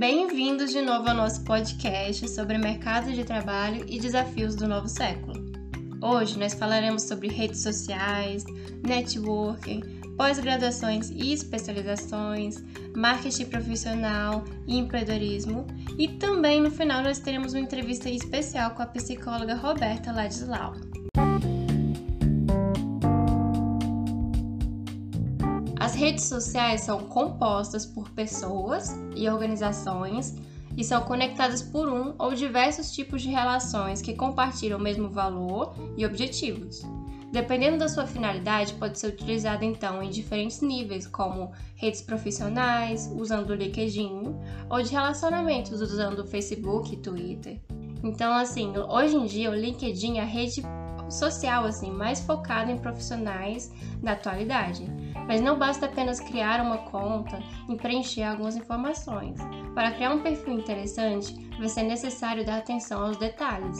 Bem-vindos de novo ao nosso podcast sobre mercado de trabalho e desafios do novo século. Hoje nós falaremos sobre redes sociais, networking, pós-graduações e especializações, marketing profissional e empreendedorismo, e também no final nós teremos uma entrevista especial com a psicóloga Roberta Ladislau. Redes sociais são compostas por pessoas e organizações e são conectadas por um ou diversos tipos de relações que compartilham o mesmo valor e objetivos. Dependendo da sua finalidade, pode ser utilizada então em diferentes níveis, como redes profissionais, usando o LinkedIn, ou de relacionamentos, usando o Facebook e Twitter. Então, assim, hoje em dia o LinkedIn é a rede social assim mais focada em profissionais da atualidade. Mas não basta apenas criar uma conta e preencher algumas informações. Para criar um perfil interessante, vai ser necessário dar atenção aos detalhes.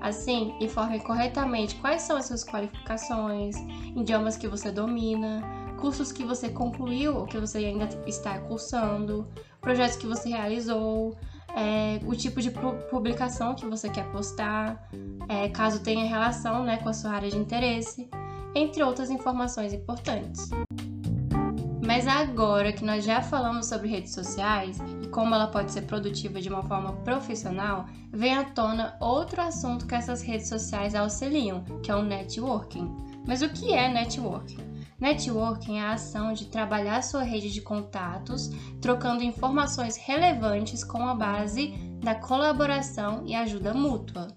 Assim, informe corretamente quais são as suas qualificações, idiomas que você domina, cursos que você concluiu ou que você ainda está cursando, projetos que você realizou, é, o tipo de publicação que você quer postar, é, caso tenha relação né, com a sua área de interesse, entre outras informações importantes. Mas agora que nós já falamos sobre redes sociais e como ela pode ser produtiva de uma forma profissional, vem à tona outro assunto que essas redes sociais auxiliam, que é o networking. Mas o que é networking? Networking é a ação de trabalhar sua rede de contatos, trocando informações relevantes com a base da colaboração e ajuda mútua.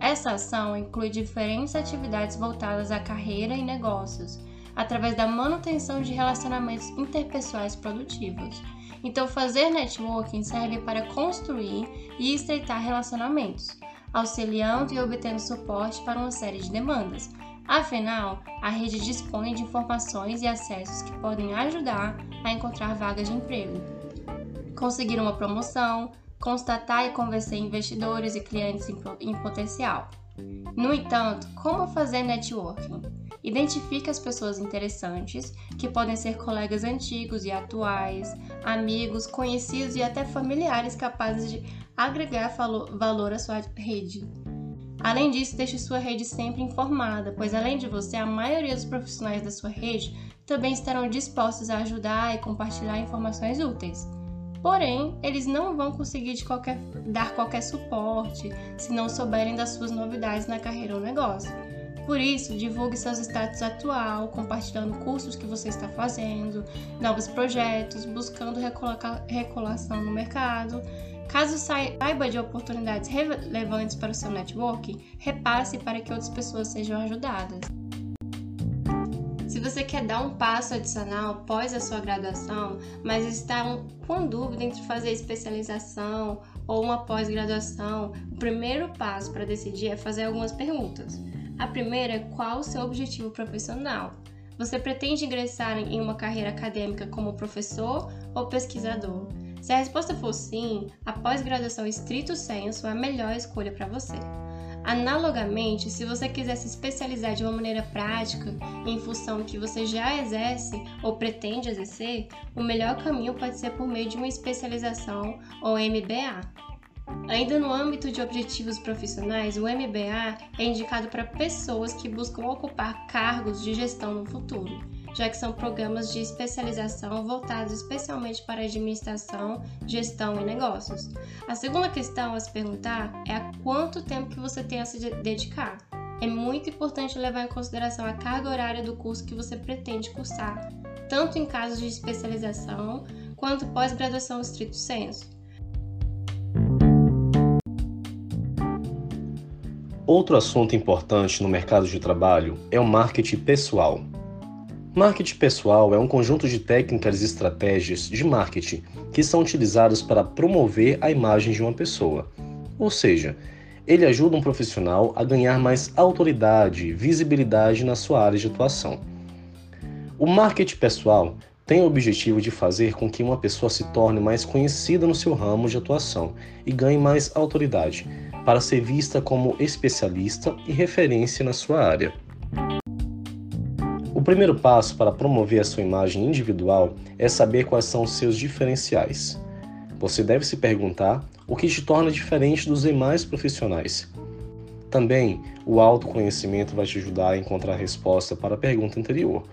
Essa ação inclui diferentes atividades voltadas à carreira e negócios, através da manutenção de relacionamentos interpessoais produtivos. Então, fazer networking serve para construir e estreitar relacionamentos, auxiliando e obtendo suporte para uma série de demandas, Afinal, a rede dispõe de informações e acessos que podem ajudar a encontrar vagas de emprego, conseguir uma promoção, constatar e convencer investidores e clientes em potencial. No entanto, como fazer networking? Identifique as pessoas interessantes, que podem ser colegas antigos e atuais, amigos, conhecidos e até familiares capazes de agregar valor à sua rede. Além disso, deixe sua rede sempre informada, pois além de você, a maioria dos profissionais da sua rede também estarão dispostos a ajudar e compartilhar informações úteis. Porém, eles não vão conseguir qualquer, dar qualquer suporte se não souberem das suas novidades na carreira ou negócio. Por isso, divulgue seus status atual, compartilhando cursos que você está fazendo, novos projetos, buscando recolocação no mercado Caso saiba de oportunidades relevantes para o seu networking, repasse para que outras pessoas sejam ajudadas. Se você quer dar um passo adicional após a sua graduação, mas está com dúvida entre fazer especialização ou uma pós-graduação, o primeiro passo para decidir é fazer algumas perguntas. A primeira é qual o seu objetivo profissional? Você pretende ingressar em uma carreira acadêmica como professor ou pesquisador? Se a resposta for sim, a pós-graduação estrito senso é a melhor escolha para você. Analogamente, se você quiser se especializar de uma maneira prática em função que você já exerce ou pretende exercer, o melhor caminho pode ser por meio de uma especialização ou MBA. Ainda no âmbito de objetivos profissionais, o MBA é indicado para pessoas que buscam ocupar cargos de gestão no futuro já que são programas de especialização voltados especialmente para administração, gestão e negócios. A segunda questão a se perguntar é a quanto tempo que você tem a se dedicar. É muito importante levar em consideração a carga horária do curso que você pretende cursar, tanto em casos de especialização quanto pós-graduação estrito senso. Outro assunto importante no mercado de trabalho é o marketing pessoal. Marketing pessoal é um conjunto de técnicas e estratégias de marketing que são utilizadas para promover a imagem de uma pessoa. Ou seja, ele ajuda um profissional a ganhar mais autoridade e visibilidade na sua área de atuação. O marketing pessoal tem o objetivo de fazer com que uma pessoa se torne mais conhecida no seu ramo de atuação e ganhe mais autoridade, para ser vista como especialista e referência na sua área primeiro passo para promover a sua imagem individual é saber quais são os seus diferenciais. Você deve se perguntar o que te torna diferente dos demais profissionais. Também, o autoconhecimento vai te ajudar a encontrar a resposta para a pergunta anterior,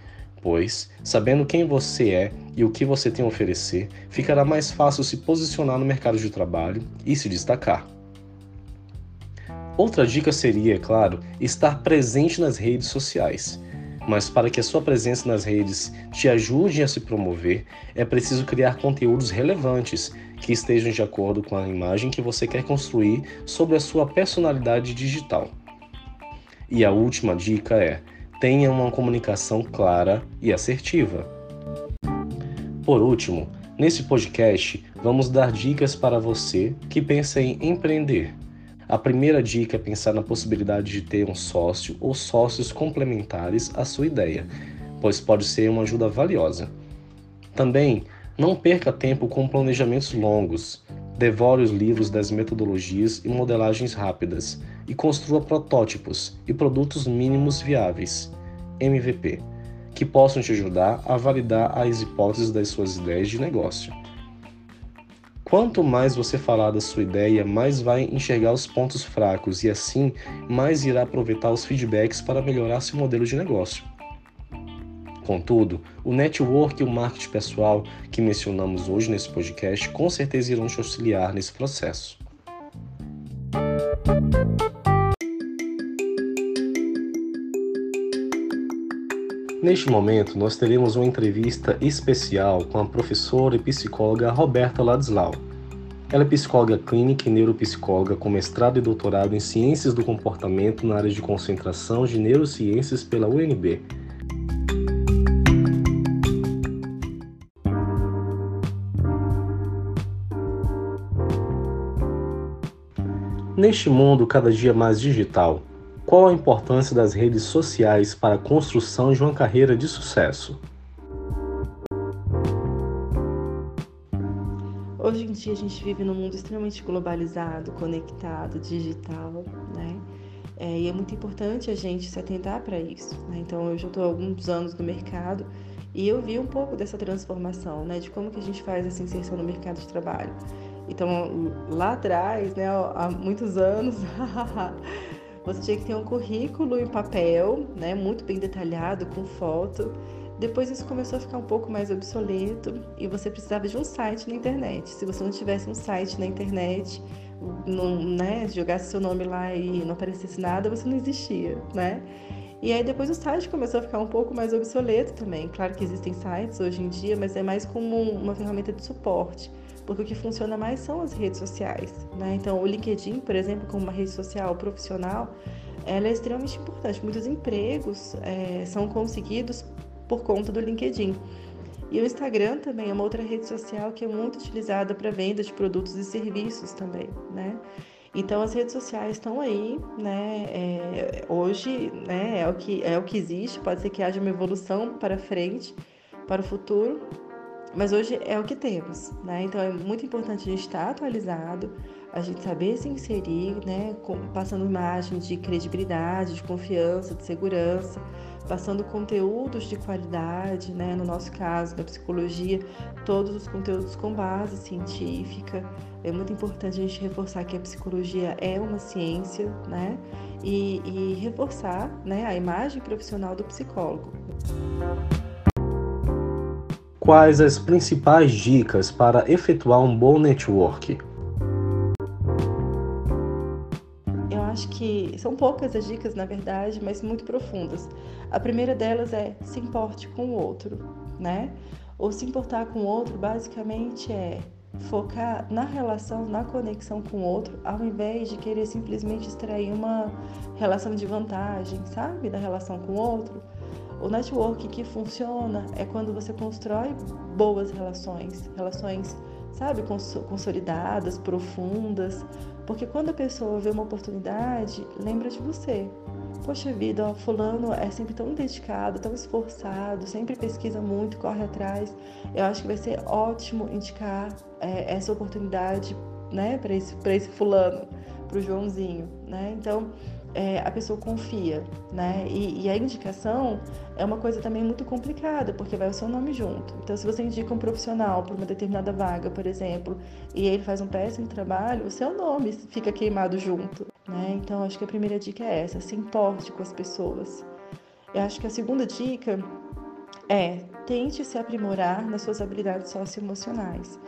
pois, sabendo quem você é e o que você tem a oferecer, ficará mais fácil se posicionar no mercado de trabalho e se destacar. Outra dica seria, é claro, estar presente nas redes sociais. Mas para que a sua presença nas redes te ajude a se promover, é preciso criar conteúdos relevantes que estejam de acordo com a imagem que você quer construir sobre a sua personalidade digital. E a última dica é: tenha uma comunicação clara e assertiva. Por último, nesse podcast, vamos dar dicas para você que pensa em empreender. A primeira dica é pensar na possibilidade de ter um sócio ou sócios complementares à sua ideia, pois pode ser uma ajuda valiosa. Também, não perca tempo com planejamentos longos. Devore os livros das metodologias e modelagens rápidas e construa protótipos e produtos mínimos viáveis, MVP, que possam te ajudar a validar as hipóteses das suas ideias de negócio. Quanto mais você falar da sua ideia, mais vai enxergar os pontos fracos e assim mais irá aproveitar os feedbacks para melhorar seu modelo de negócio. Contudo, o network e o marketing pessoal que mencionamos hoje nesse podcast com certeza irão te auxiliar nesse processo. Neste momento, nós teremos uma entrevista especial com a professora e psicóloga Roberta Ladislau. Ela é psicóloga clínica e neuropsicóloga com mestrado e doutorado em Ciências do Comportamento na área de concentração de Neurociências pela UNB. Neste mundo cada dia mais digital, qual a importância das redes sociais para a construção de uma carreira de sucesso? Hoje em dia a gente vive num mundo extremamente globalizado, conectado, digital, né? É, e é muito importante a gente se atentar para isso. Né? Então eu já estou há alguns anos no mercado e eu vi um pouco dessa transformação, né? De como que a gente faz essa inserção no mercado de trabalho. Então lá atrás, né? Há muitos anos Você tinha que ter um currículo em papel, né, muito bem detalhado, com foto. Depois isso começou a ficar um pouco mais obsoleto e você precisava de um site na internet. Se você não tivesse um site na internet, não, né, jogasse seu nome lá e não aparecesse nada, você não existia, né? E aí depois o site começou a ficar um pouco mais obsoleto também. Claro que existem sites hoje em dia, mas é mais como uma ferramenta de suporte porque o que funciona mais são as redes sociais. Né? Então, o LinkedIn, por exemplo, como uma rede social profissional, ela é extremamente importante. Muitos empregos é, são conseguidos por conta do LinkedIn. E o Instagram também é uma outra rede social que é muito utilizada para venda de produtos e serviços também, né? Então as redes sociais estão aí, né? É, hoje, né? É o que é o que existe. Pode ser que haja uma evolução para frente, para o futuro, mas hoje é o que temos, né? Então é muito importante a gente estar atualizado, a gente saber se inserir, né? Passando imagens de credibilidade, de confiança, de segurança, passando conteúdos de qualidade, né? No nosso caso, da psicologia, todos os conteúdos com base científica. É muito importante a gente reforçar que a psicologia é uma ciência, né? E, e reforçar né, a imagem profissional do psicólogo. Quais as principais dicas para efetuar um bom network? Eu acho que são poucas as dicas, na verdade, mas muito profundas. A primeira delas é se importe com o outro, né? Ou se importar com o outro, basicamente é focar na relação, na conexão com o outro, ao invés de querer simplesmente extrair uma relação de vantagem, sabe, da relação com o outro. O network que funciona é quando você constrói boas relações, relações, sabe, consolidadas, profundas, porque quando a pessoa vê uma oportunidade, lembra de você. Poxa vida, ó, fulano é sempre tão dedicado, tão esforçado, sempre pesquisa muito, corre atrás. Eu acho que vai ser ótimo indicar é, essa oportunidade, né, para esse, esse fulano, para o Joãozinho, né? Então, é, a pessoa confia, né? E, e, a indicação é uma coisa também muito complicada, porque vai o seu nome junto. Então, se você indica um profissional para uma determinada vaga, por exemplo, e ele faz um péssimo trabalho, o seu nome fica queimado junto, né? Então, acho que a primeira dica é essa: se importe com as pessoas. Eu acho que a segunda dica é tente se aprimorar nas suas habilidades socioemocionais.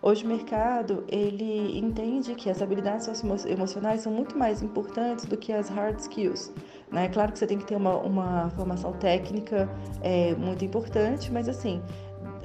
Hoje o mercado ele entende que as habilidades socioemocionais são muito mais importantes do que as hard skills. Né? Claro que você tem que ter uma, uma formação técnica é, muito importante, mas assim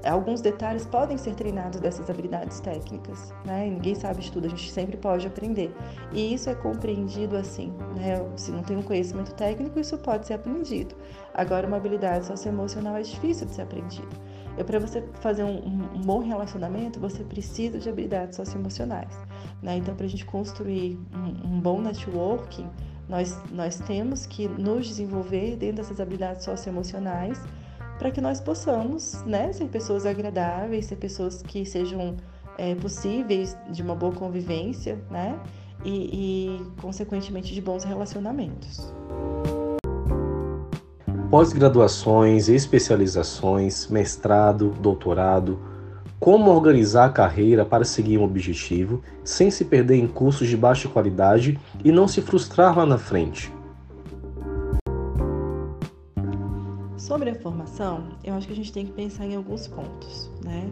alguns detalhes podem ser treinados dessas habilidades técnicas, né? Ninguém sabe de tudo, a gente sempre pode aprender. E isso é compreendido assim, né? Se não tem um conhecimento técnico, isso pode ser aprendido. Agora, uma habilidade socioemocional é difícil de ser aprendido. E para você fazer um, um, bom relacionamento, você precisa de habilidades socioemocionais. Né? Então, para a gente construir um, um, bom networking, nós, nós temos que nos desenvolver dentro dessas habilidades socioemocionais para que nós possamos né, ser pessoas agradáveis, ser pessoas que sejam é, possíveis de uma boa convivência né? e, e consequentemente, de bons relacionamentos pós-graduações, especializações, mestrado, doutorado, como organizar a carreira para seguir um objetivo sem se perder em cursos de baixa qualidade e não se frustrar lá na frente. Sobre a formação, eu acho que a gente tem que pensar em alguns pontos, né?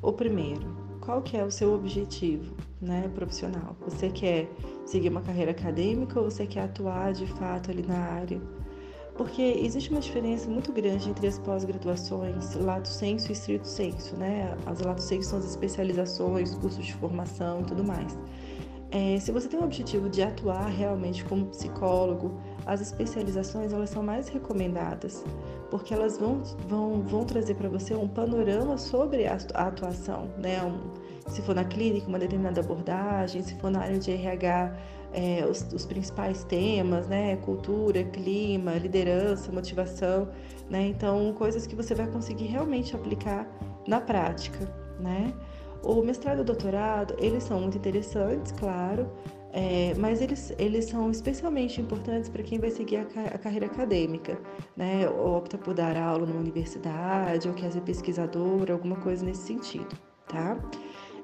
O primeiro, qual que é o seu objetivo, né, profissional? Você quer seguir uma carreira acadêmica ou você quer atuar de fato ali na área? Porque existe uma diferença muito grande entre as pós-graduações lato senso e estrito senso, né? As lato senso são as especializações, cursos de formação e tudo mais. É, se você tem o objetivo de atuar realmente como psicólogo, as especializações elas são mais recomendadas, porque elas vão, vão, vão trazer para você um panorama sobre a, atuação, né? Um, se for na clínica, uma determinada abordagem, se for na área de RH, é, os, os, principais temas, né? Cultura, clima, liderança, motivação, né? Então, coisas que você vai conseguir realmente aplicar na prática, né? O mestrado e o doutorado, eles são muito interessantes, claro, é, mas eles, eles são especialmente importantes para quem vai seguir a, a, carreira acadêmica, né? Ou opta por dar aula numa universidade, ou quer ser pesquisador, alguma coisa nesse sentido, tá?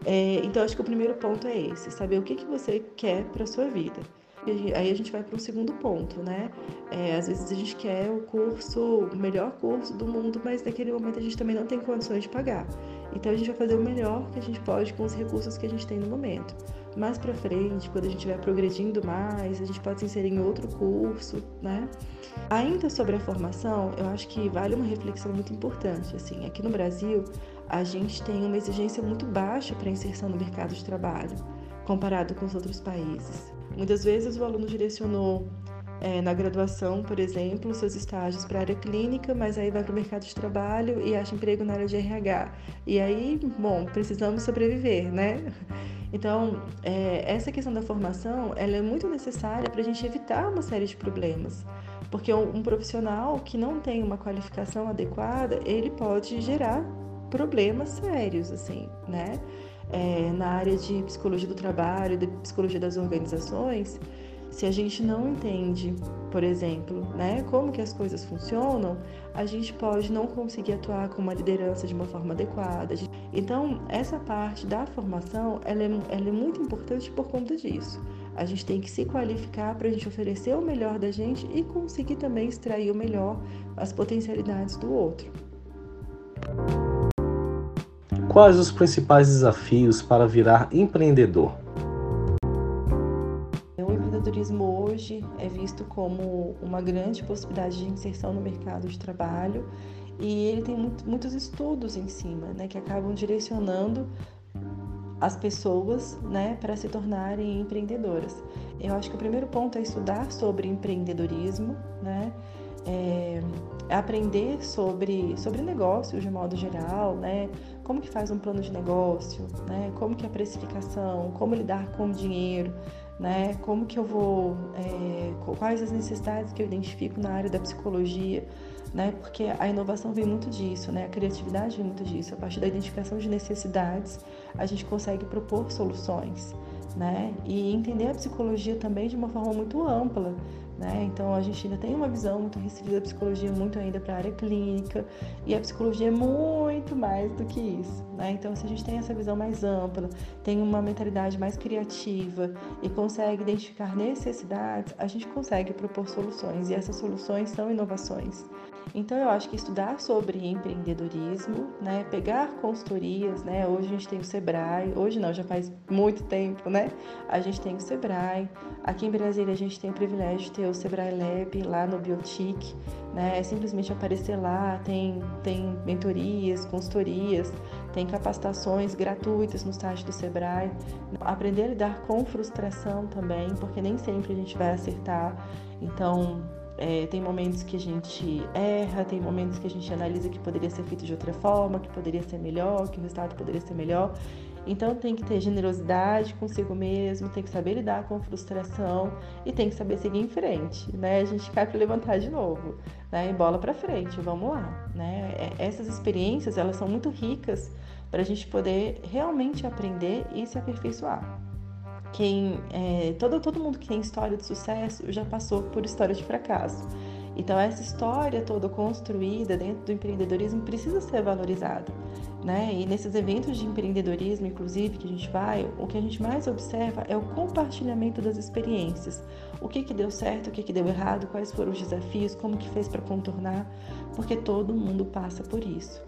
É, então, acho que o primeiro ponto é esse: saber o que, que você quer para sua vida. E aí a gente vai para um segundo ponto, né? É, às vezes a gente quer o curso, o melhor curso do mundo, mas naquele momento a gente também não tem condições de pagar. Então a gente vai fazer o melhor que a gente pode com os recursos que a gente tem no momento. Mais para frente, quando a gente vai progredindo mais, a gente pode se inserir em outro curso, né? Ainda sobre a formação, eu acho que vale uma reflexão muito importante. Assim, aqui no Brasil, a gente tem uma exigência muito baixa para inserção no mercado de trabalho, comparado com os outros países. Muitas vezes o aluno direcionou é, na graduação, por exemplo, seus estágios para a área clínica, mas aí vai para o mercado de trabalho e acha emprego na área de RH. E aí, bom, precisamos sobreviver, né? Então, é, essa questão da formação, ela é muito necessária para a gente evitar uma série de problemas. Porque um, um profissional que não tem uma qualificação adequada, ele pode gerar problemas sérios, assim, né? É, na área de psicologia do trabalho, de psicologia das organizações, se a gente não entende, por exemplo, né, como que as coisas funcionam, a gente pode não conseguir atuar com uma liderança de uma forma adequada. Então, essa parte da formação, ela é, ela é muito importante por conta disso. A gente tem que se qualificar para a gente oferecer o melhor da gente e conseguir também extrair o melhor, as potencialidades do outro. Quais os principais desafios para virar empreendedor? O empreendedorismo hoje é visto como uma grande possibilidade de inserção no mercado de trabalho e ele tem muito, muitos estudos em cima, né, que acabam direcionando as pessoas, né, para se tornarem empreendedoras. Eu acho que o primeiro ponto é estudar sobre empreendedorismo, né, é, aprender sobre, sobre negócios de modo geral, né? Como que faz um plano de negócio, né? Como que é a precificação, como lidar com o dinheiro, né? Como que eu vou, é, quais as necessidades que eu identifico na área da psicologia, né? Porque a inovação vem muito disso, né? A criatividade vem muito disso. A partir da identificação de necessidades, a gente consegue propor soluções, né? E entender a psicologia também de uma forma muito ampla, Né? Então a gente ainda tem uma visão muito restrita da psicologia, muito ainda para a área clínica, e a psicologia é muito mais do que isso. Né? Então, se a gente tem essa visão mais ampla, tem uma mentalidade mais criativa e consegue identificar necessidades, a gente consegue propor soluções, e essas soluções são inovações. Então eu acho que estudar sobre empreendedorismo, né, pegar consultorias, né, hoje a gente tem o Sebrae, hoje não, já faz muito tempo, né, a gente tem o Sebrae, aqui em Brasília a gente tem o privilégio de ter o Sebrae Lab lá no Biotic, né, é simplesmente aparecer lá, tem, tem mentorias, consultorias, tem capacitações gratuitas no site do Sebrae, aprender a lidar com frustração também, porque nem sempre a gente vai acertar, então é, tem momentos que a gente erra, tem momentos que a gente analisa que poderia ser feito de outra forma, que poderia ser melhor, que o resultado poderia ser melhor. Então tem que ter generosidade consigo mesmo, tem que saber lidar com frustração e tem que saber seguir em frente, né? A gente cai para levantar de novo, né? E bola para frente, vamos lá, né? É, essas experiências elas são muito ricas para a gente poder realmente aprender e se aperfeiçoar quem é, todo, todo mundo que tem história de sucesso já passou por história de fracasso. Então essa história toda construída dentro do empreendedorismo precisa ser valorizada, né? E nesses eventos de empreendedorismo, inclusive que a gente vai, o que a gente mais observa é o compartilhamento das experiências. O que que deu certo, o que que deu errado, quais foram os desafios, como que fez para contornar, porque todo mundo passa por isso.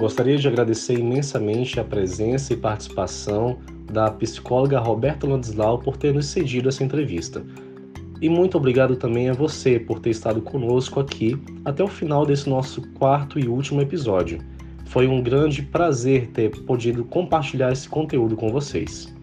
Gostaria de agradecer imensamente a presença e participação da psicóloga Roberta Landislau por ter nos cedido essa entrevista. E muito obrigado também a você por ter estado conosco aqui até o final desse nosso quarto e último episódio. Foi um grande prazer ter podido compartilhar esse conteúdo com vocês.